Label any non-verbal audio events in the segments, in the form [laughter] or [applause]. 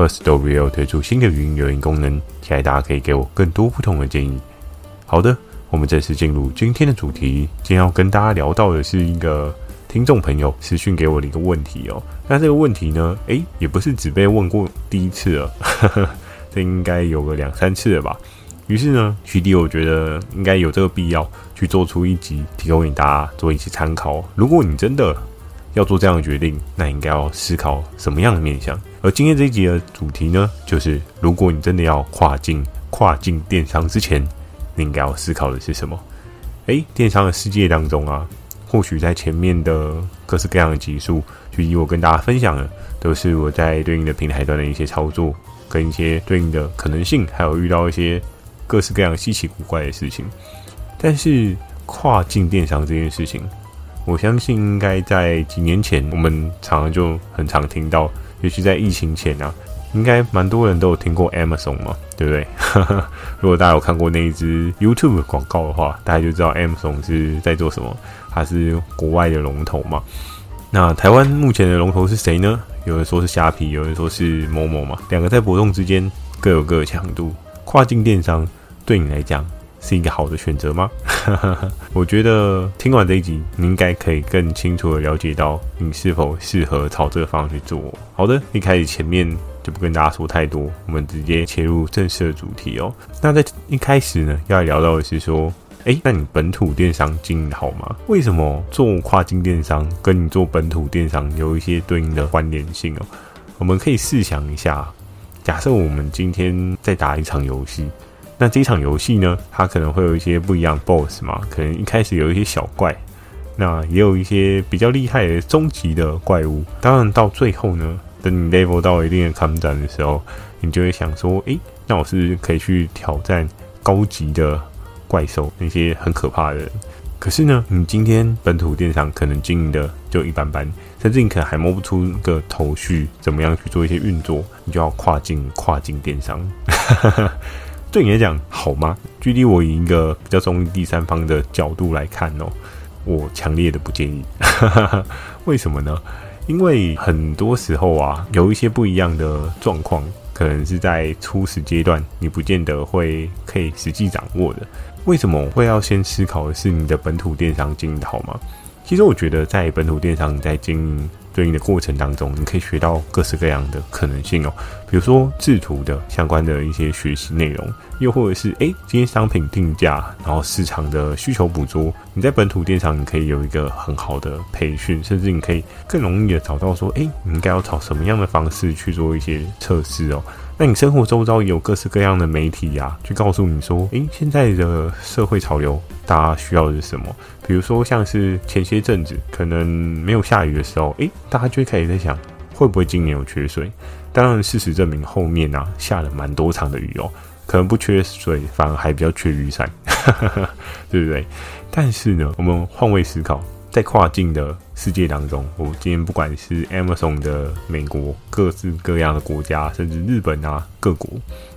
？Firstory 推出新的语音留言功能，期待大家可以给我更多不同的建议。好的，我们正式进入今天的主题。今天要跟大家聊到的是一个听众朋友私讯给我的一个问题哦。那这个问题呢，诶，也不是只被问过第一次了，呵呵，这应该有个两三次了吧。于是呢徐迪我觉得应该有这个必要去做出一集，提供给大家做一些参考。如果你真的要做这样的决定，那应该要思考什么样的面向？而今天这一集的主题呢，就是如果你真的要跨境跨境电商之前，你应该要思考的是什么？诶，电商的世界当中啊，或许在前面的各式各样的集数，就以我跟大家分享的，都是我在对应的平台端的一些操作，跟一些对应的可能性，还有遇到一些各式各样稀奇古怪的事情。但是跨境电商这件事情，我相信应该在几年前，我们常常就很常听到。尤其在疫情前啊，应该蛮多人都有听过 Amazon 嘛，对不对？[laughs] 如果大家有看过那一支 YouTube 广告的话，大家就知道 Amazon 是在做什么。它是国外的龙头嘛。那台湾目前的龙头是谁呢？有人说是虾皮，有人说是 Momo 嘛。两个在伯仲之间，各有各的强度。跨境电商对你来讲，是一个好的选择吗？[laughs] 我觉得听完这一集，你应该可以更清楚的了解到你是否适合朝这个方向去做。好的，一开始前面就不跟大家说太多，我们直接切入正式的主题哦。那在一开始呢，要聊到的是说，诶，那你本土电商经营好吗？为什么做跨境电商跟你做本土电商有一些对应的关联性哦？我们可以试想一下，假设我们今天在打一场游戏。那这场游戏呢，它可能会有一些不一样 BOSS 嘛，可能一开始有一些小怪，那也有一些比较厉害的终极的怪物。当然到最后呢，等你 level 到一定的抗战的时候，你就会想说，诶、那我是不是可以去挑战高级的怪兽，那些很可怕的人。可是呢，你今天本土电商可能经营的就一般般，甚至你可能还摸不出个头绪，怎么样去做一些运作，你就要跨境跨境电商。[laughs] 对你来讲好吗？距离我以一个比较中立第三方的角度来看哦，我强烈的不建议。[laughs] 为什么呢？因为很多时候啊，有一些不一样的状况，可能是在初始阶段，你不见得会可以实际掌握的。为什么我会要先思考的是你的本土电商经营的好吗？其实我觉得在本土电商在经营。对应的过程当中，你可以学到各式各样的可能性哦，比如说制图的相关的一些学习内容，又或者是诶，今天商品定价，然后市场的需求捕捉，你在本土电商你可以有一个很好的培训，甚至你可以更容易的找到说，诶，你应该要找什么样的方式去做一些测试哦。那你生活周遭也有各式各样的媒体呀、去告诉你说，诶，现在的社会潮流，大家需要的是什么？比如说，像是前些阵子可能没有下雨的时候，诶，大家就开始在想，会不会今年有缺水？当然，事实证明后面啊下了蛮多场的雨哦，可能不缺水，反而还比较缺雨伞，[laughs] 对不对？但是呢，我们换位思考。在跨境的世界当中，我今天不管是 Amazon 的美国各式各样的国家，甚至日本啊各国，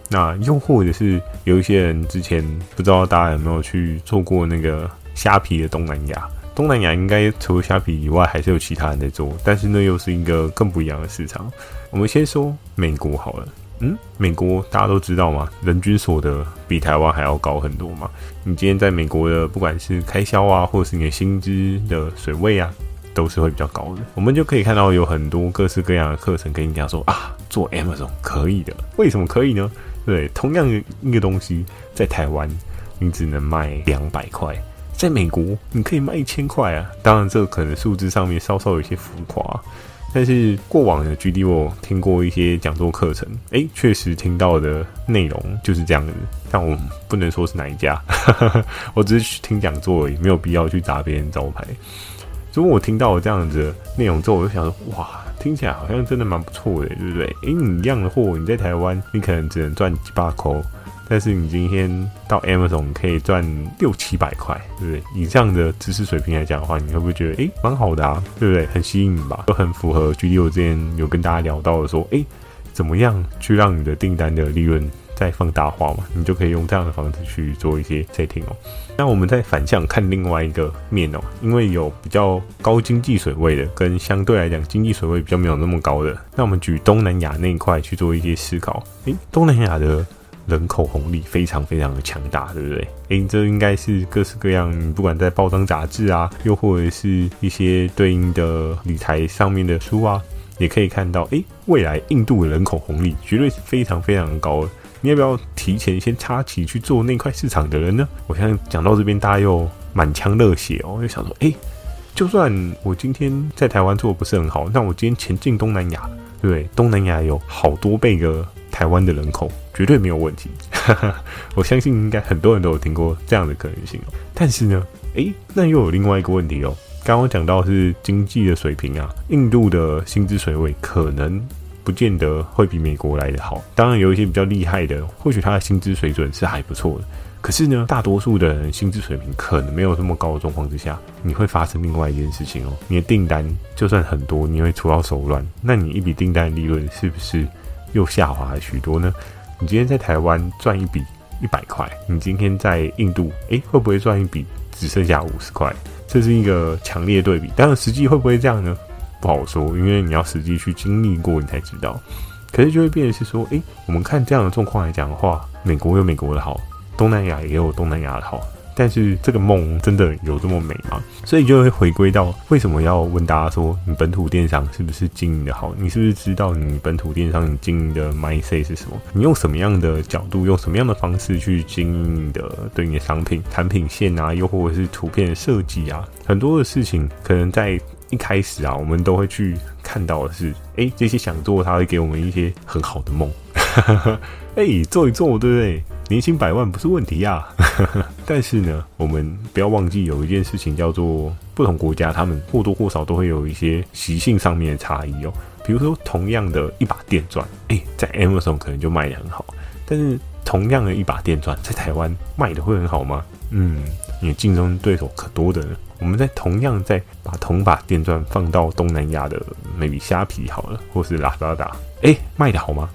那又或者是有一些人之前不知道大家有没有去做过那个虾皮的东南亚？东南亚应该除了虾皮以外，还是有其他人在做，但是那又是一个更不一样的市场。我们先说美国好了。嗯，美国大家都知道嘛，人均所得比台湾还要高很多嘛。你今天在美国的，不管是开销啊，或者是你的薪资的水位啊，都是会比较高的。我们就可以看到有很多各式各样的课程跟你讲说啊，做 Amazon 可以的。为什么可以呢？对，同样一个东西，在台湾你只能卖两百块，在美国你可以卖一千块啊。当然，这个可能数字上面稍稍有些浮夸。但是过往的 GD 我听过一些讲座课程，诶，确实听到的内容就是这样子。但我不能说是哪一家，[laughs] 我只是去听讲座而已，没有必要去砸别人招牌。如果我听到这样子内容之后，我就想说，哇，听起来好像真的蛮不错的，对不对？诶，你一样的货，你在台湾，你可能只能赚几百块，但是你今天到 Amazon 可以赚六七百块，对不对？以这样的知识水平来讲的话，你会不会觉得，诶，蛮好的啊，对不对？很吸引你吧？都很符合。举例我之前有跟大家聊到的说，诶，怎么样去让你的订单的利润再放大化嘛，你就可以用这样的方式去做一些 setting 哦。那我们再反向看另外一个面哦，因为有比较高经济水位的，跟相对来讲经济水位比较没有那么高的，那我们举东南亚那一块去做一些思考。诶，东南亚的人口红利非常非常的强大，对不对？诶，这应该是各式各样，不管在报章杂志啊，又或者是一些对应的理财上面的书啊，也可以看到，诶，未来印度的人口红利绝对是非常非常高的。你要不要提前先插旗去做那块市场的人呢？我现在讲到这边，大家又满腔热血哦，就想说，哎，就算我今天在台湾做的不是很好，那我今天前进东南亚，对不对？东南亚有好多倍的台湾的人口，绝对没有问题。[laughs] 我相信应该很多人都有听过这样的可能性。但是呢，哎，那又有另外一个问题哦。刚刚讲到是经济的水平啊，印度的薪资水位可能。不见得会比美国来得好，当然有一些比较厉害的，或许他的薪资水准是还不错的。可是呢，大多数的人薪资水平可能没有这么高的状况之下，你会发生另外一件事情哦。你的订单就算很多，你会出到手软，那你一笔订单利润是不是又下滑了许多呢？你今天在台湾赚一笔一百块，你今天在印度，诶，会不会赚一笔只剩下五十块？这是一个强烈对比。当然，实际会不会这样呢？不好说，因为你要实际去经历过，你才知道。可是就会变成是说，诶，我们看这样的状况来讲的话，美国有美国的好，东南亚也有东南亚的好。但是这个梦真的有这么美吗？所以就会回归到为什么要问大家说，你本土电商是不是经营的好？你是不是知道你本土电商你经营的 mindset 是什么？你用什么样的角度，用什么样的方式去经营你的对应的商品、产品线啊，又或者是图片设计啊，很多的事情可能在。一开始啊，我们都会去看到的是，哎，这些想做，他会给我们一些很好的梦，[laughs] 哎，做一做，对不对？年薪百万不是问题呀。[laughs] 但是呢，我们不要忘记有一件事情叫做，不同国家他们或多或少都会有一些习性上面的差异哦。比如说，同样的一把电钻，哎，在 Amazon 可能就卖得很好，但是同样的一把电钻在台湾卖的会很好吗？嗯，你竞争对手可多的呢。我们在同样再把同把电钻放到东南亚的 maybe 虾皮好了，或是拉萨达，哎，卖得好吗？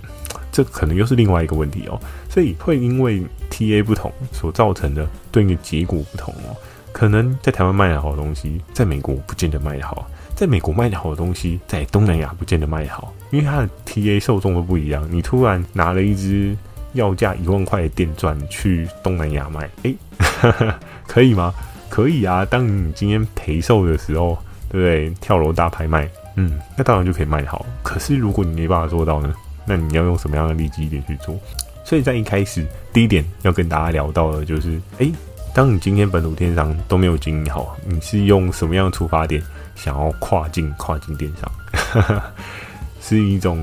这可能又是另外一个问题哦。所以会因为 TA 不同所造成的对应的结果不同哦。可能在台湾卖得好东西，在美国不见得卖得好；在美国卖的好东西，在东南亚不见得卖得好，因为它的 TA 受众都不一样。你突然拿了一支要价一万块的电钻去东南亚卖，哎，[laughs] 可以吗？可以啊，当你今天赔售的时候，对不对？跳楼大拍卖，嗯，那当然就可以卖好。可是如果你没办法做到呢？那你要用什么样的利基点去做？所以在一开始，第一点要跟大家聊到的就是，诶，当你今天本土电商都没有经营好，你是用什么样的出发点想要跨境跨境电商？[laughs] 是一种，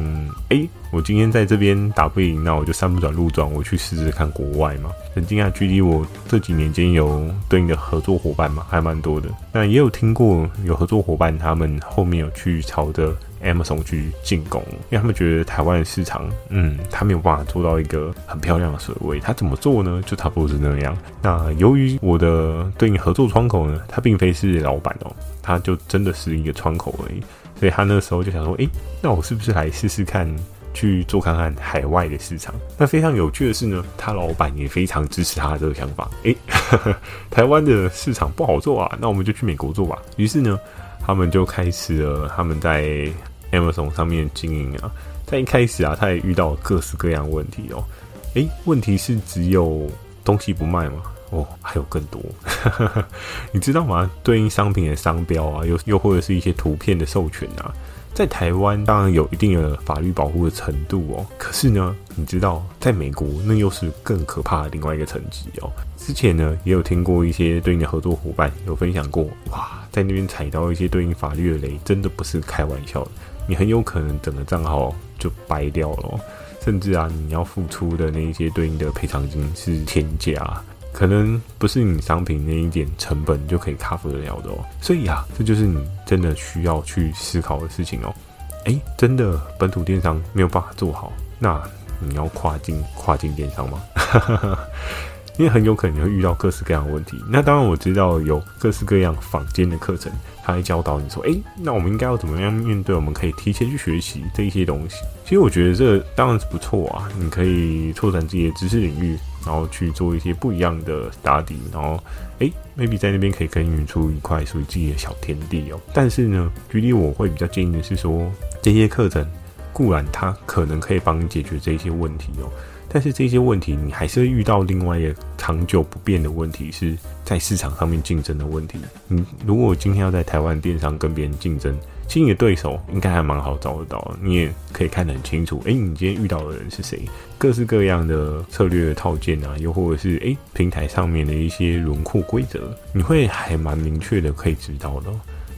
诶，我今天在这边打不赢，那我就山不转路转，我去试试看国外嘛。很惊讶，距离我这几年间有对应的合作伙伴嘛，还蛮多的。那也有听过有合作伙伴，他们后面有去朝着 Amazon 去进攻，因为他们觉得台湾的市场，嗯，他没有办法做到一个很漂亮的水位。他怎么做呢？就差不多是那样。那由于我的对应合作窗口呢，他并非是老板哦，他就真的是一个窗口而已。所以他那时候就想说，诶，那我是不是来试试看，去做看看海外的市场？那非常有趣的是呢，他老板也非常支持他的这个想法。诶，[laughs] 台湾的市场不好做啊，那我们就去美国做吧。于是呢，他们就开始了他们在 Amazon 上面经营啊。在一开始啊，他也遇到各式各样问题哦。诶，问题是只有东西不卖吗？哦，还有更多，[laughs] 你知道吗？对应商品的商标啊，又又或者是一些图片的授权啊，在台湾当然有一定的法律保护的程度哦。可是呢，你知道，在美国那又是更可怕的另外一个层级哦。之前呢，也有听过一些对应的合作伙伴有分享过，哇，在那边踩到一些对应法律的雷，真的不是开玩笑的，你很有可能整个账号就掰掉了，甚至啊，你要付出的那一些对应的赔偿金是天价。可能不是你商品那一点成本就可以 cover 得了的哦。所以啊，这就是你真的需要去思考的事情哦。诶，真的本土电商没有办法做好，那你要跨境跨境电商吗？[laughs] 因为很有可能你会遇到各式各样的问题。那当然我知道有各式各样坊间的课程，他会教导你说，诶，那我们应该要怎么样面对？我们可以提前去学习这一些东西。其实我觉得这当然是不错啊，你可以拓展自己的知识领域，然后去做一些不一样的打底，然后诶，maybe 在那边可以耕耘出一块属于自己的小天地哦。但是呢，距离我会比较建议的是说，这些课程固然它可能可以帮你解决这些问题哦。但是这些问题，你还是会遇到另外一个长久不变的问题，是在市场上面竞争的问题。你如果今天要在台湾电商跟别人竞争，其实你的对手应该还蛮好找得到，你也可以看得很清楚。诶，你今天遇到的人是谁？各式各样的策略的套件啊，又或者是诶平台上面的一些轮廓规则，你会还蛮明确的可以知道的。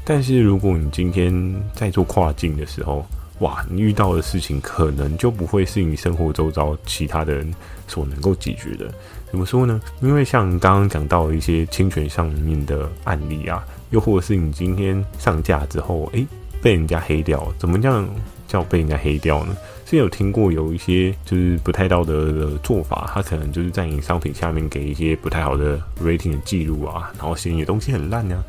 但是如果你今天在做跨境的时候，哇，你遇到的事情可能就不会是你生活周遭其他的人所能够解决的。怎么说呢？因为像刚刚讲到一些侵权上面的案例啊，又或者是你今天上架之后，诶，被人家黑掉，怎么样叫被人家黑掉呢？是有听过有一些就是不太道德的做法，他可能就是在你商品下面给一些不太好的 rating 的记录啊，然后嫌你的东西很烂呀。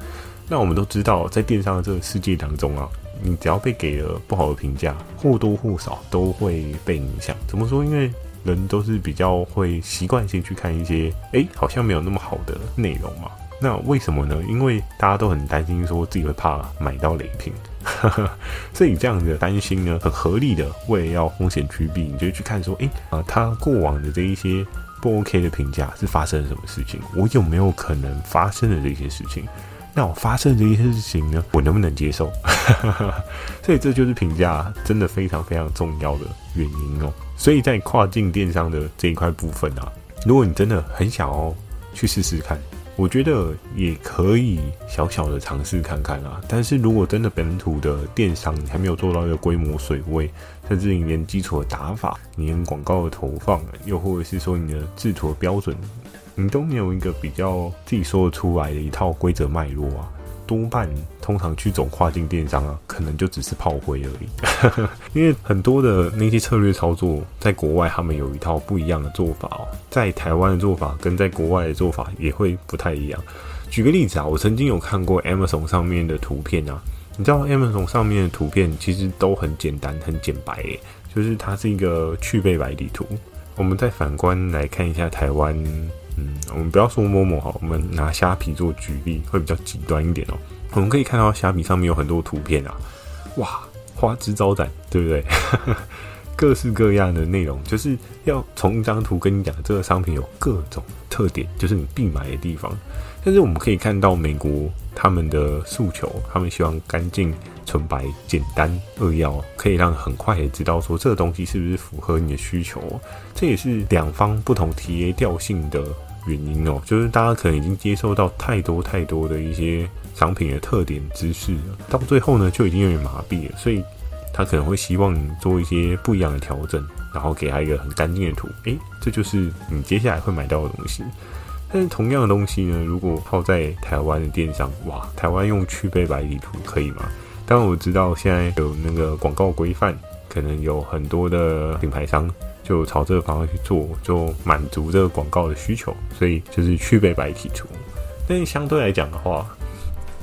那我们都知道，在电商的这个世界当中啊。你只要被给了不好的评价，或多或少都会被影响。怎么说？因为人都是比较会习惯性去看一些，诶，好像没有那么好的内容嘛。那为什么呢？因为大家都很担心说自己会怕买到雷品，[laughs] 所以这样的担心呢，很合理的。为了要风险趋避，你就去看说，诶，啊，他过往的这一些不 OK 的评价是发生了什么事情？我有没有可能发生的这些事情？那我发生这些事情呢，我能不能接受？[laughs] 所以这就是评价真的非常非常重要的原因哦。所以在跨境电商的这一块部分啊，如果你真的很想要去试试看，我觉得也可以小小的尝试看看啊。但是如果真的本土的电商你还没有做到一个规模水位，甚至你连基础的打法、你连广告的投放，又或者是说你的制图的标准，你都没有一个比较自己说得出来的一套规则脉络啊，多半通常去走跨境电商啊，可能就只是炮灰而已。[laughs] 因为很多的那些策略操作，在国外他们有一套不一样的做法哦，在台湾的做法跟在国外的做法也会不太一样。举个例子啊，我曾经有看过 Amazon 上面的图片啊，你知道 Amazon 上面的图片其实都很简单、很简白，就是它是一个去背白底图。我们再反观来看一下台湾。嗯，我们不要说 Momo 哈，我们拿虾皮做举例会比较极端一点哦。我们可以看到虾皮上面有很多图片啊，哇，花枝招展，对不对？[laughs] 各式各样的内容，就是要从一张图跟你讲这个商品有各种特点，就是你必买的地方。但是我们可以看到美国他们的诉求，他们希望干净、纯白、简单、扼要，可以让很快的知道说这个东西是不是符合你的需求。这也是两方不同 TA 调性的。原因哦，就是大家可能已经接受到太多太多的一些商品的特点知识了，到最后呢就已经有点麻痹了，所以他可能会希望你做一些不一样的调整，然后给他一个很干净的图，诶，这就是你接下来会买到的东西。但是同样的东西呢，如果泡在台湾的电商，哇，台湾用去背白底图可以吗？当然我知道现在有那个广告规范，可能有很多的品牌商。就朝这个方向去做，就满足这个广告的需求，所以就是去背白体图。但相对来讲的话，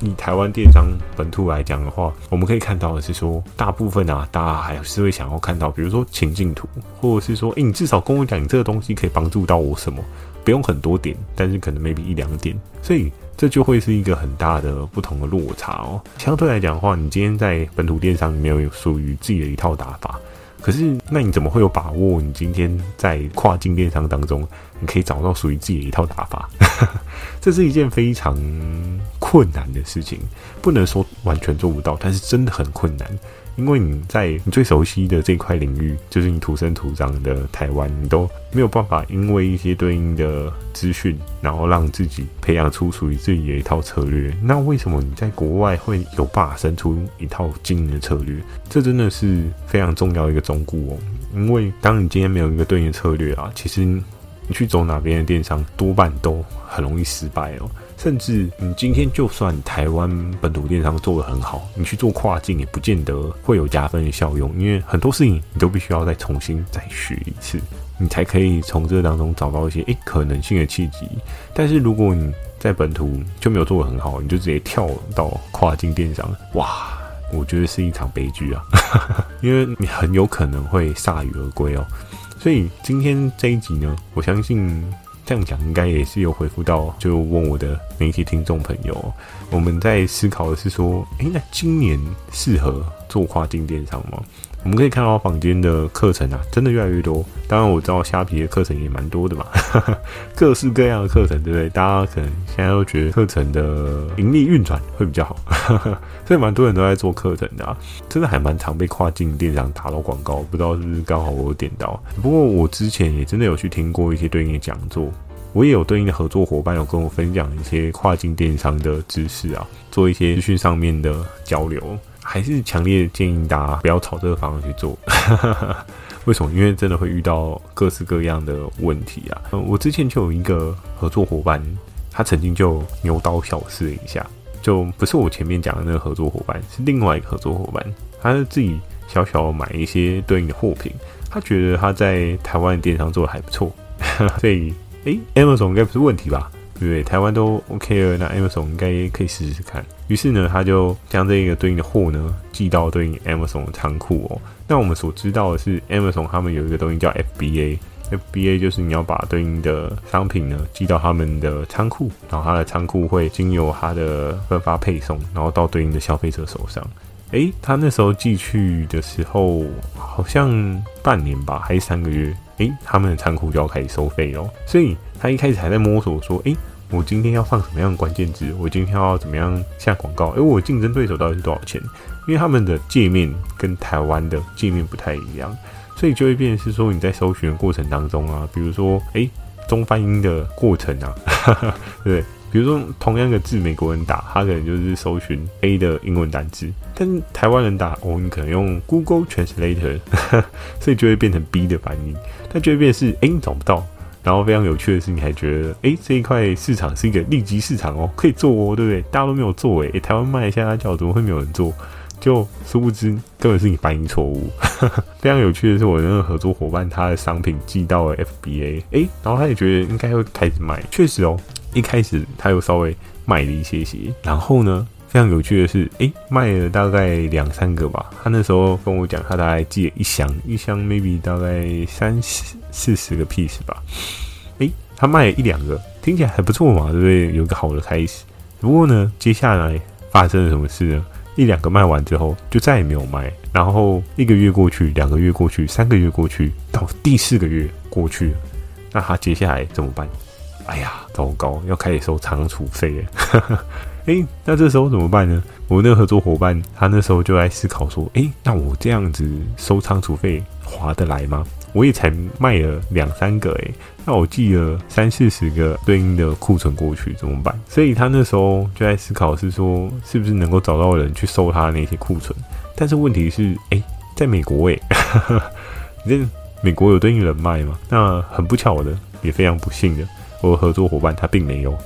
以台湾电商本土来讲的话，我们可以看到的是说，大部分啊，大家还是会想要看到，比如说情境图，或者是说，诶，你至少跟我讲，你这个东西可以帮助到我什么？不用很多点，但是可能 maybe 一两点，所以这就会是一个很大的不同的落差哦。相对来讲的话，你今天在本土电商里面有属于自己的一套打法。可是，那你怎么会有把握？你今天在跨境电商当中，你可以找到属于自己的一套打法，[laughs] 这是一件非常困难的事情。不能说完全做不到，但是真的很困难。因为你在你最熟悉的这块领域，就是你土生土长的台湾，你都没有办法因为一些对应的资讯，然后让自己培养出属于自己的一套策略。那为什么你在国外会有办法生出一套经营的策略？这真的是非常重要的一个忠告哦。因为当你今天没有一个对应的策略啊，其实你去走哪边的电商，多半都很容易失败哦。甚至你今天就算台湾本土电商做得很好，你去做跨境也不见得会有加分的效用，因为很多事情你都必须要再重新再学一次，你才可以从这当中找到一些诶可能性的契机。但是如果你在本土就没有做得很好，你就直接跳到跨境电商，哇，我觉得是一场悲剧啊，因为你很有可能会铩羽而归哦。所以今天这一集呢，我相信。这样讲应该也是有回复到，就问我的媒体听众朋友，我们在思考的是说，诶，那今年适合做跨境电商吗？我们可以看到坊间的课程啊，真的越来越多。当然我知道虾皮的课程也蛮多的嘛，[laughs] 各式各样的课程，对不对？大家可能现在都觉得课程的盈利运转会比较好，[laughs] 所以蛮多人都在做课程的啊，真的还蛮常被跨境电商打到广告，不知道是不是刚好我点到。不过我之前也真的有去听过一些对应的讲座，我也有对应的合作伙伴有跟我分享一些跨境电商的知识啊，做一些资讯上面的交流。还是强烈建议大家不要朝这个方向去做。[laughs] 为什么？因为真的会遇到各式各样的问题啊。我之前就有一个合作伙伴，他曾经就牛刀小试了一下，就不是我前面讲的那个合作伙伴，是另外一个合作伙伴。他是自己小小买一些对应的货品，他觉得他在台湾电商做的还不错，[laughs] 所以诶，Amazon 应该不是问题吧？对？台湾都 OK 了，那 Amazon 应该可以试试看。于是呢，他就将这个对应的货呢寄到对应 Amazon 的仓库哦。那我们所知道的是，Amazon 他们有一个东西叫 FBA，FBA 就是你要把对应的商品呢寄到他们的仓库，然后他的仓库会经由他的分发配送，然后到对应的消费者手上。诶，他那时候寄去的时候，好像半年吧，还是三个月？诶，他们的仓库就要开始收费了。所以他一开始还在摸索，说，诶。我今天要放什么样的关键字？我今天要怎么样下广告？诶，我竞争对手到底是多少钱？因为他们的界面跟台湾的界面不太一样，所以就会变是说你在搜寻的过程当中啊，比如说诶，中翻英的过程啊，哈哈，对，比如说同样的字，美国人打他可能就是搜寻 A 的英文单字，但台湾人打哦，你可能用 Google Translator，[laughs] 所以就会变成 B 的翻译，但就会变是诶，找不到。然后非常有趣的是，你还觉得，诶，这一块市场是一个利基市场哦，可以做哦，对不对？大家都没有做，诶，台湾卖一下它叫怎么会没有人做？就殊不知根本是你翻译错误。[laughs] 非常有趣的是，我那个合作伙伴他的商品寄到了 FBA，诶，然后他也觉得应该会开始卖，确实哦，一开始他又稍微卖了一些些，然后呢？非常有趣的是，诶，卖了大概两三个吧。他那时候跟我讲，他大概寄了一箱，一箱 maybe 大概三四四十个 piece 吧。诶，他卖了一两个，听起来还不错嘛，对不对？有个好的开始。不过呢，接下来发生了什么事呢？一两个卖完之后，就再也没有卖。然后一个月过去，两个月过去，三个月过去，到第四个月过去，那他接下来怎么办？哎呀，糟糕，要开始收仓储费了。[laughs] 诶，那这时候怎么办呢？我那个合作伙伴他那时候就在思考说：诶，那我这样子收仓储费划得来吗？我也才卖了两三个，诶，那我寄了三四十个对应的库存过去怎么办？所以他那时候就在思考是说，是不是能够找到人去收他那些库存？但是问题是，诶，在美国诶，[laughs] 你这美国有对应人脉吗？那很不巧的，也非常不幸的，我合作伙伴他并没有。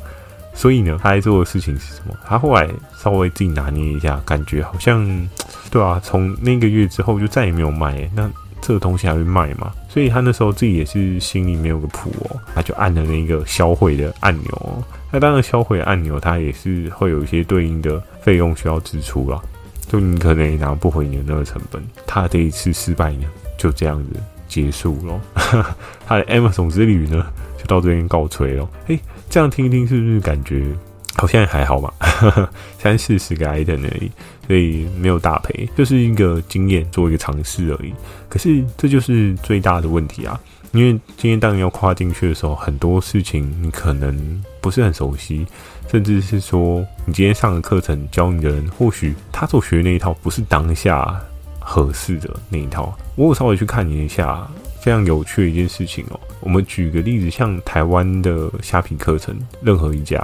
所以呢，他在做的事情是什么？他后来稍微自己拿捏一下，感觉好像，对啊，从那个月之后就再也没有卖。那这个东西还会卖吗？所以他那时候自己也是心里没有个谱哦，他就按了那个销毁的按钮哦。那当然，销毁按钮它也是会有一些对应的费用需要支出啦，就你可能也拿不回你的那个成本。他这一次失败呢，就这样子结束了。[laughs] 他的 Amazon 之旅呢，到这边告吹了。嘿。这样听一听，是不是感觉好像还好嘛？[laughs] 三四十个 item 而已，所以没有大赔，就是一个经验，做一个尝试而已。可是这就是最大的问题啊！因为今天当你要跨进去的时候，很多事情你可能不是很熟悉，甚至是说你今天上的课程教你的人，或许他所学的那一套不是当下合适的那一套。我有稍微去看你一下。非常有趣的一件事情哦，我们举个例子，像台湾的虾皮课程，任何一家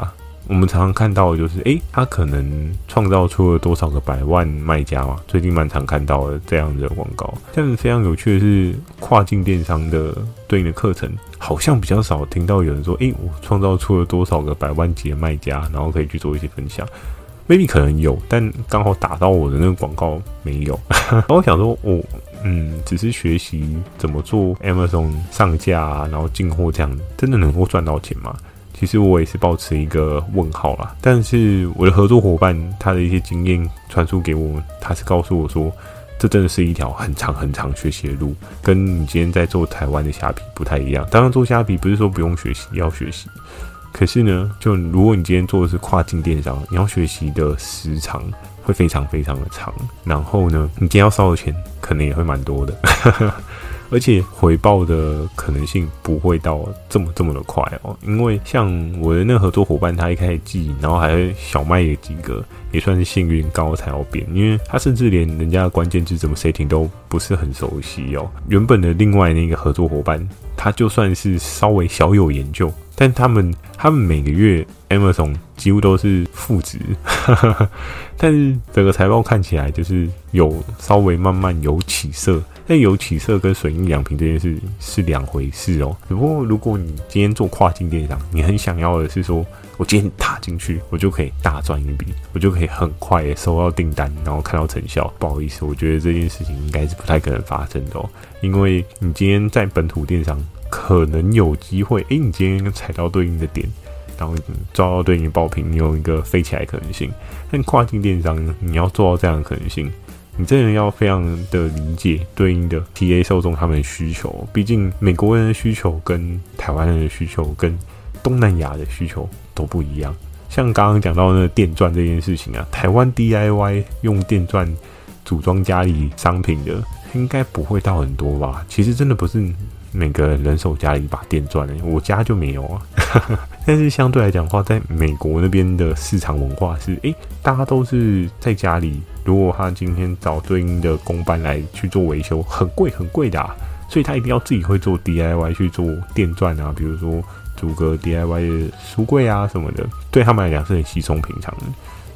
我们常常看到的就是，诶，他可能创造出了多少个百万卖家嘛？最近蛮常看到的这样的广告。但是非常有趣的是，跨境电商的对应的课程，好像比较少听到有人说，诶，我创造出了多少个百万级的卖家，然后可以去做一些分享。maybe 可能有，但刚好打到我的那个广告没有。[laughs] 然后我想说，我嗯，只是学习怎么做 Amazon 上架，然后进货这样，真的能够赚到钱吗？其实我也是保持一个问号啦。但是我的合作伙伴他的一些经验传输给我，他是告诉我说，这真的是一条很长很长学习的路，跟你今天在做台湾的虾皮不太一样。当然做虾皮不是说不用学习，要学习。可是呢，就如果你今天做的是跨境电商，你要学习的时长会非常非常的长，然后呢，你今天要烧的钱可能也会蛮多的。[laughs] 而且回报的可能性不会到这么这么的快哦，因为像我的那合作伙伴，他一开始寄，然后还小卖了几个，也算是幸运，刚好才要变，因为他甚至连人家的关键字怎么 setting 都不是很熟悉哦。原本的另外那个合作伙伴，他就算是稍微小有研究，但他们他们每个月 Amazon 几乎都是负值，[laughs] 但是整个财报看起来就是有稍微慢慢有起色。但有起色跟损益两平这件事是两回事哦。只不过如果你今天做跨境电商，你很想要的是说，我今天踏进去，我就可以大赚一笔，我就可以很快收到订单，然后看到成效。不好意思，我觉得这件事情应该是不太可能发生的哦。因为你今天在本土电商可能有机会，诶，你今天踩到对应的点，然后抓到对应的爆品，你有一个飞起来可能性。但跨境电商，你要做到这样的可能性。你真的要非常的理解对应的 TA 受众他们的需求，毕竟美国人的需求跟台湾人的需求跟东南亚的需求都不一样。像刚刚讲到那个电钻这件事情啊，台湾 DIY 用电钻组装家里商品的，应该不会到很多吧？其实真的不是。每个人手家里一把电钻，我家就没有啊。[laughs] 但是相对来讲的话，在美国那边的市场文化是，诶，大家都是在家里。如果他今天找对应的工班来去做维修，很贵很贵的啊，所以他一定要自己会做 DIY 去做电钻啊，比如说组个 DIY 的书柜啊什么的，对他们来讲是很稀松平常的。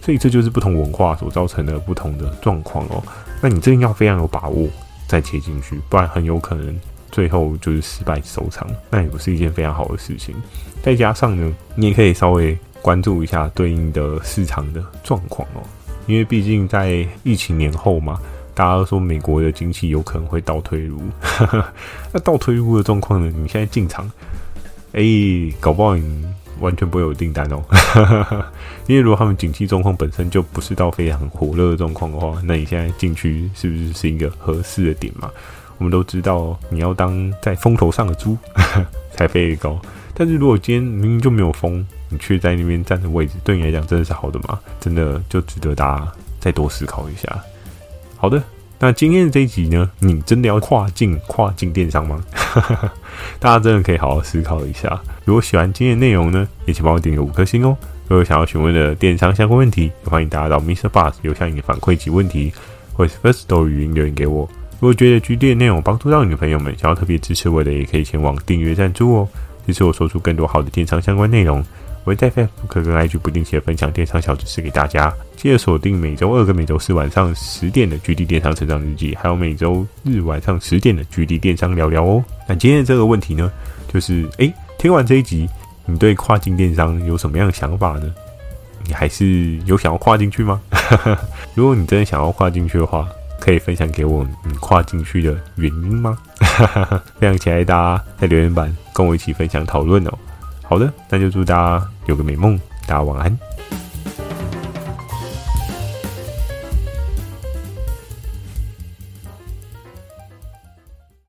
所以这就是不同文化所造成的不同的状况哦。那你真的要非常有把握再切进去，不然很有可能。最后就是失败收场，那也不是一件非常好的事情。再加上呢，你也可以稍微关注一下对应的市场的状况哦，因为毕竟在疫情年后嘛，大家都说美国的经济有可能会倒退噜。[laughs] 那倒退噜的状况呢，你现在进场，哎、搞不好你完全不会有订单哦。[laughs] 因为如果他们景气状况本身就不是到非常火热的状况的话，那你现在进去是不是是一个合适的点嘛？我们都知道，你要当在风头上的猪 [laughs] 才飞得高。但是如果今天明明就没有风，你却在那边站的位置，对你来讲真的是好的吗？真的就值得大家再多思考一下。好的，那今天的这一集呢，你真的要跨境跨境电商吗？[laughs] 大家真的可以好好思考一下。如果喜欢今天的内容呢，也请帮我点个五颗星哦。如果想要询问的电商相关问题，也欢迎大家到 Mr. Bus 留下你的反馈及问题，或是 Firstory 语音留言给我。如果觉得 GD 的内容帮助到你的朋友们，想要特别支持我的，也可以前往订阅赞助哦，支持我说出更多好的电商相关内容。我会在 Facebook 跟 IG 不定期的分享电商小知识给大家。记得锁定每周二跟每周四晚上十点的 GD 电商成长日记，还有每周日晚上十点的 GD 电商聊聊哦。那今天的这个问题呢，就是诶，听完这一集，你对跨境电商有什么样的想法呢？你还是有想要跨进去吗？[laughs] 如果你真的想要跨进去的话，可以分享给我你跨进去的原因吗？[laughs] 非常期待大家在留言板跟我一起分享讨论哦。好的，那就祝大家有个美梦，大家晚安。